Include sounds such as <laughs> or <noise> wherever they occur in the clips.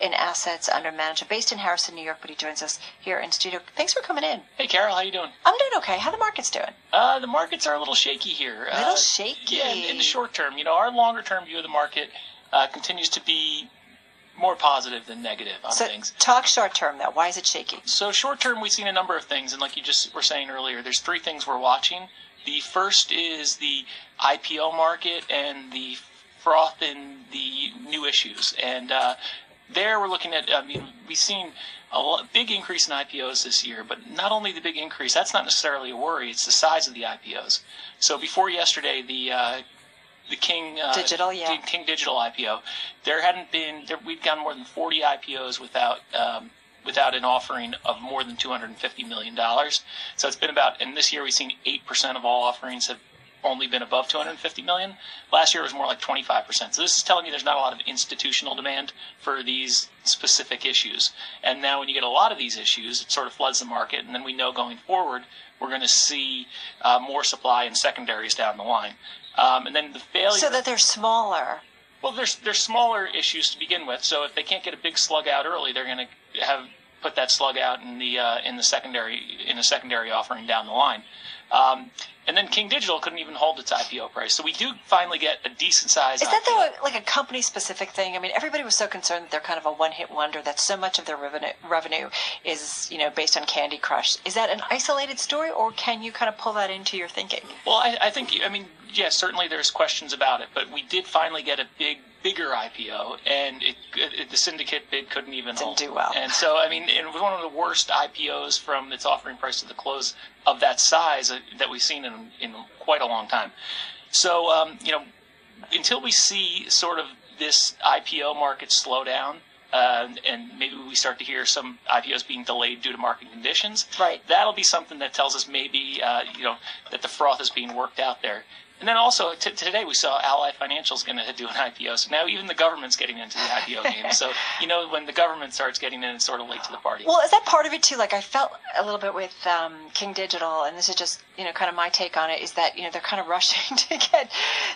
in assets under management, based in Harrison, New York. But he joins us here in studio. Thanks for coming in. Hey, Carol, how you doing? I'm doing okay. How the market's doing? Uh, the markets are a little shaky here. A little Uh, shaky. Yeah, in, in the short term. You know, our longer term view of the market uh, continues to be more positive than negative on So things. talk short term though. Why is it shaky? So short term, we've seen a number of things, and like you just were saying earlier, there's three things we're watching. The first is the IPO market and the froth in the new issues, and uh, there we're looking at. I mean, we've seen a big increase in IPOs this year, but not only the big increase. That's not necessarily a worry. It's the size of the IPOs. So before yesterday, the uh, the King uh, Digital, yeah. King, Digital IPO, there hadn't been there, we've gotten more than 40 IPOs without um, without an offering of more than 250 million dollars. So it's been about and this year we've seen eight percent of all offerings have only been above 250 million. Last year it was more like 25 percent. So this is telling me there's not a lot of institutional demand for these specific issues. And now when you get a lot of these issues, it sort of floods the market, and then we know going forward we're going to see uh, more supply in secondaries down the line. Um, and then the failure. So that they're smaller. Well, there's there's smaller issues to begin with. So if they can't get a big slug out early, they're going to have put that slug out in the uh, in the secondary in a secondary offering down the line. Um, and then King Digital couldn't even hold its IPO price. So we do finally get a decent size. Is that IPO. though like a company specific thing? I mean, everybody was so concerned that they're kind of a one hit wonder. That so much of their revenue revenue is you know based on Candy Crush. Is that an isolated story, or can you kind of pull that into your thinking? Well, I, I think I mean yes, certainly there's questions about it, but we did finally get a big, bigger IPO, and it, it the syndicate bid couldn't even Didn't hold. do well. And so I mean, it was one of the worst IPOs from its offering price to the close of that size uh, that we've seen in in quite a long time. So um, you know, until we see sort of this IPO market slow down. Uh, and maybe we start to hear some IPOs being delayed due to market conditions Right. that'll be something that tells us maybe uh, you know that the froth is being worked out there. And then also t- today we saw Ally Financial's going to do an IPO. So now even the government's getting into the IPO game. So you know when the government starts getting in, it's sort of late to the party. Well, is that part of it too? Like I felt a little bit with um, King Digital, and this is just you know kind of my take on it. Is that you know they're kind of <laughs> rushing to get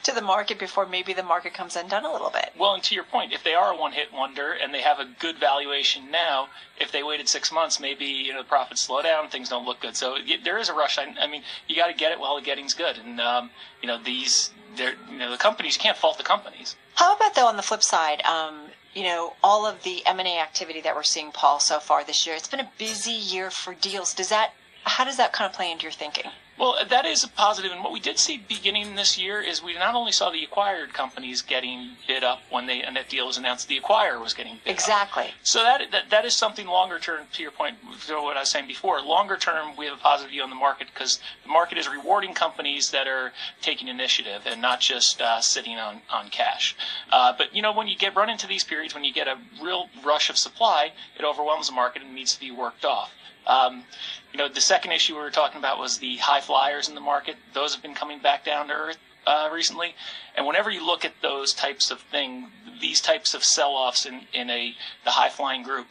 to the market before maybe the market comes undone a little bit. Well, and to your point, if they are a one-hit wonder and they have a good valuation now, if they waited six months, maybe you know the profits slow down, things don't look good. So there is a rush. I, I mean, you got to get it while the getting's good, and um, you know these, they're, you know, the companies you can't fault the companies. How about though on the flip side? Um, you know, all of the M and A activity that we're seeing, Paul, so far this year. It's been a busy year for deals. Does that? How does that kind of play into your thinking? Well, that is a positive, and what we did see beginning this year is we not only saw the acquired companies getting bid up when they and that deal was announced, the acquirer was getting bid up. Exactly. So that, that that is something longer term. To your point, to what I was saying before, longer term, we have a positive view on the market because the market is rewarding companies that are taking initiative and not just uh, sitting on on cash. Uh, but you know, when you get run into these periods, when you get a real rush of supply, it overwhelms the market and needs to be worked off. Um, you know, the second issue we were talking about was the high flyers in the market. Those have been coming back down to earth uh, recently. And whenever you look at those types of thing, these types of sell-offs in, in a the high flying group,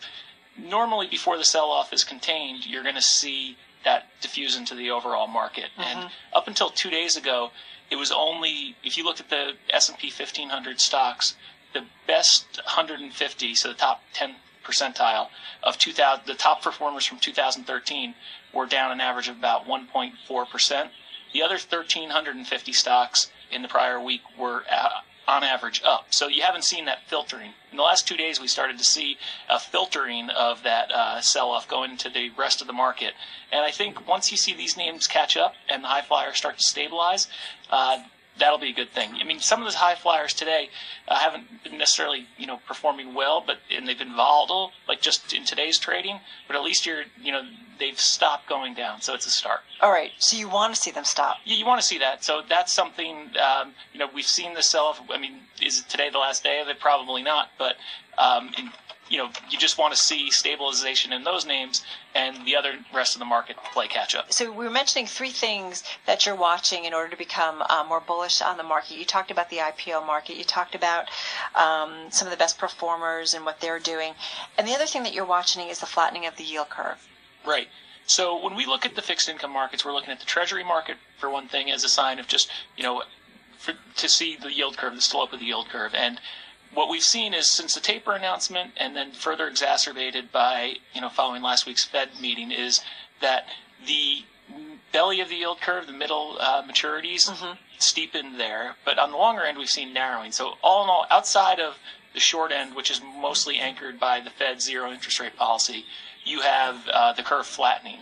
normally before the sell-off is contained, you're going to see that diffuse into the overall market. And up until two days ago, it was only if you looked at the S&P 1500 stocks, the best 150, so the top 10 percentile of 2000, the top performers from 2013 were down an average of about 1.4 percent. The other 1,350 stocks in the prior week were uh, on average up. So you haven't seen that filtering. In the last two days, we started to see a filtering of that uh, sell-off going into the rest of the market. And I think once you see these names catch up and the high flyers start to stabilize, uh, that'll be a good thing. I mean, some of those high flyers today uh, haven't been necessarily, you know, performing well, but and they've been volatile, like just in today's trading. But at least you're, you know, they've stopped going down, so it's a start. All right. So you want to see them stop? Yeah, you want to see that, so that's something. Um, you know, we've seen the sell-off. I mean, is today the last day of it? Probably not, but. Um, in, you know, you just want to see stabilization in those names, and the other rest of the market play catch up. So we were mentioning three things that you're watching in order to become uh, more bullish on the market. You talked about the IPO market. You talked about um, some of the best performers and what they're doing. And the other thing that you're watching is the flattening of the yield curve. Right. So when we look at the fixed income markets, we're looking at the treasury market for one thing as a sign of just you know for, to see the yield curve, the slope of the yield curve, and what we've seen is since the taper announcement and then further exacerbated by, you know, following last week's Fed meeting is that the belly of the yield curve, the middle uh, maturities, mm-hmm. steepened there. But on the longer end, we've seen narrowing. So all in all, outside of the short end, which is mostly anchored by the Fed's zero interest rate policy, you have uh, the curve flattening.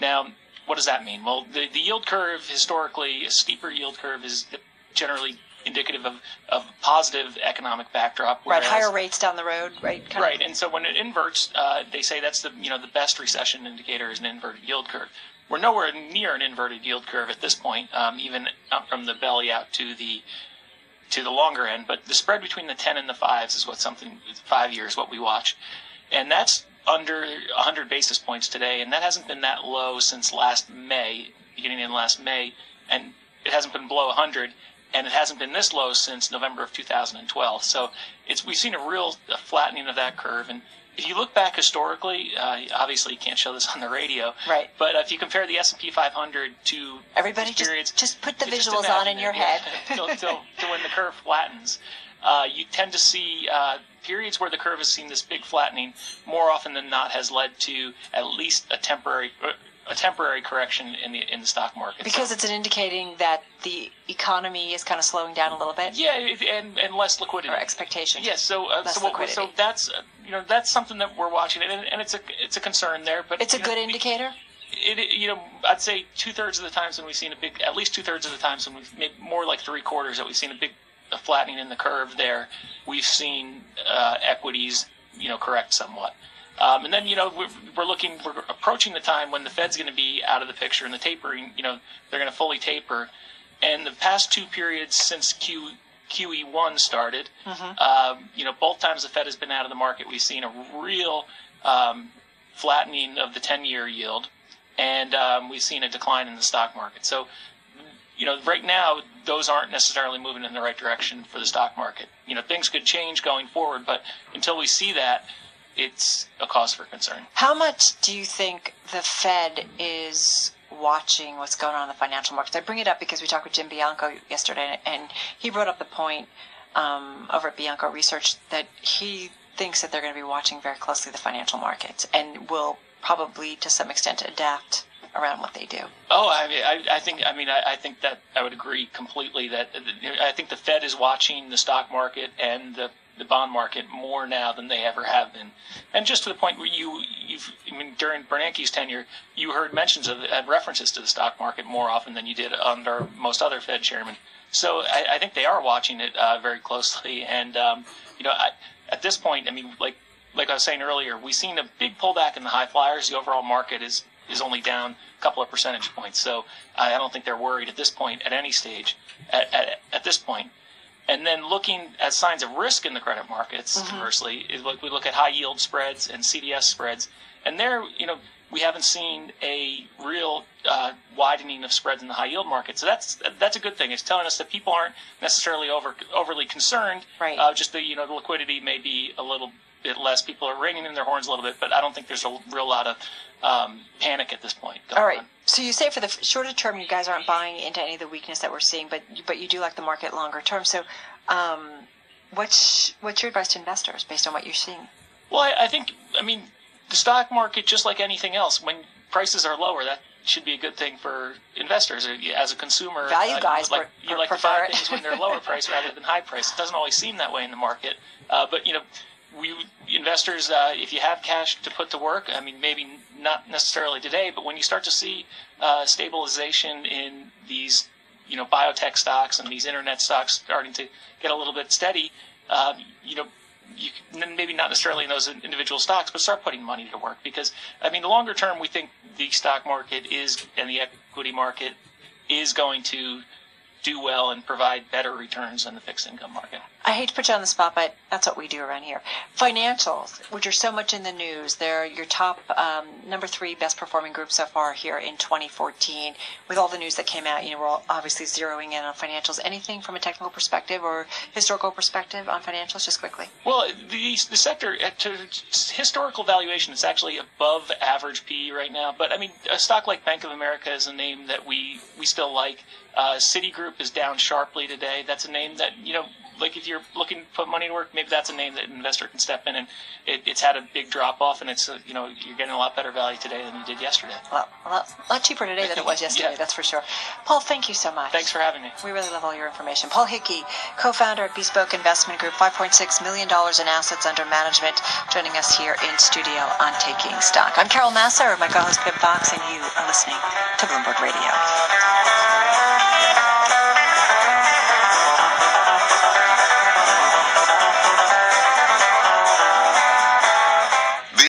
Now, what does that mean? Well, the, the yield curve historically, a steeper yield curve is generally indicative of, of positive economic backdrop. Whereas, right, higher rates down the road, right? right, of. and so when it inverts, uh, they say that's the you know the best recession indicator is an inverted yield curve. We're nowhere near an inverted yield curve at this point, um, even from the belly out to the to the longer end. But the spread between the ten and the fives is what something five years what we watch, and that's under 100 basis points today, and that hasn't been that low since last May, beginning in last May, and it hasn't been below 100 and it hasn't been this low since November of 2012. So it's we've seen a real flattening of that curve. And if you look back historically, uh, obviously you can't show this <laughs> on the radio, right? But if you compare the S and P 500 to everybody, just periods, just put the visuals on in your head to, to, to, when the curve flattens. Uh, you tend to see uh, periods where the curve has seen this big flattening more often than not has led to at least a temporary a temporary correction in the in the stock market. Because so, it's an indicating that the economy is kind of slowing down a little bit. Yeah, and, and less liquidity. Or expectation. Yes, yeah, so uh, so, liquidity. so that's uh, you know that's something that we're watching, and, and it's a it's a concern there. But it's a good know, indicator. It, you know, I'd say two thirds of the times when we've seen a big, at least two thirds of the times when we've made more like three quarters that we've seen a big a flattening in the curve there, we've seen uh, equities, you know, correct somewhat. Um, and then, you know, we're, we're, looking, we're approaching the time when the Fed's going to be out of the picture and the tapering, you know, they're going to fully taper. And the past two periods since Q, QE1 started, mm-hmm. um, you know, both times the Fed has been out of the market, we've seen a real um, flattening of the 10 year yield. And um, we've seen a decline in the stock market. So, you know, right now, those aren't necessarily moving in the right direction for the stock market. You know, things could change going forward, but until we see that, it's a cause for concern. How much do you think the Fed is watching what's going on in the financial markets? I bring it up because we talked with Jim Bianco yesterday, and he brought up the point um, over at Bianco Research that he thinks that they're going to be watching very closely the financial markets and will probably, to some extent, adapt around what they do. Oh, I mean, I, I think, I mean, I, I, think that I would agree completely that I think the Fed is watching the stock market and the the bond market more now than they ever have been. And just to the point where you, you've, I mean, during Bernanke's tenure, you heard mentions of and references to the stock market more often than you did under most other Fed chairmen. So I, I think they are watching it uh, very closely. And um, you know, I, at this point, I mean, like like I was saying earlier, we've seen a big pullback in the high flyers. The overall market is is only down a couple of percentage points. So I don't think they're worried at this point at any stage. At, at, at this point, and then looking at signs of risk in the credit markets, mm-hmm. conversely, is like we look at high yield spreads and CDS spreads, and there, you know, we haven't seen a real uh, widening of spreads in the high yield market. So that's that's a good thing. It's telling us that people aren't necessarily over overly concerned. Right. Uh, just the you know the liquidity may be a little bit less. People are ringing in their horns a little bit, but I don't think there's a real lot of um, panic at this point. All right. On. So you say for the shorter term, you guys aren't buying into any of the weakness that we're seeing, but but you do like the market longer term. So, um, what's what's your advice to investors based on what you're seeing? Well, I, I think I mean the stock market, just like anything else, when prices are lower, that should be a good thing for investors as a consumer. Value uh, guys, like, you like to buy it. things when they're lower <laughs> price rather than high price. It doesn't always seem that way in the market, uh, but you know we investors, uh, if you have cash to put to work, I mean, maybe not necessarily today, but when you start to see uh, stabilization in these, you know, biotech stocks and these internet stocks starting to get a little bit steady, um, you know, you maybe not necessarily in those individual stocks, but start putting money to work because I mean, the longer term, we think the stock market is and the equity market is going to do well and provide better returns than the fixed income market. I hate to put you on the spot, but that's what we do around here. Financials, which are so much in the news, they're your top um, number three best performing group so far here in 2014. With all the news that came out, you know, we're obviously zeroing in on financials. Anything from a technical perspective or historical perspective on financials, just quickly? Well, the, the sector, to historical valuation, is actually above average PE right now. But I mean, a stock like Bank of America is a name that we, we still like. Uh, Citigroup is down sharply today. That's a name that, you know, like if you're looking to put money to work, maybe that's a name that an investor can step in and it, it's had a big drop off and it's uh, you know you're getting a lot better value today than you did yesterday. Well, a lot, a lot cheaper today than it was <laughs> yesterday. Yeah. That's for sure. Paul, thank you so much. Thanks for having me. We really love all your information. Paul Hickey, co-founder of Bespoke Investment Group, $5.6 million in assets under management, joining us here in studio on Taking Stock. I'm Carol Masser, my co-host Pimm Fox, and you are listening to Bloomberg Radio.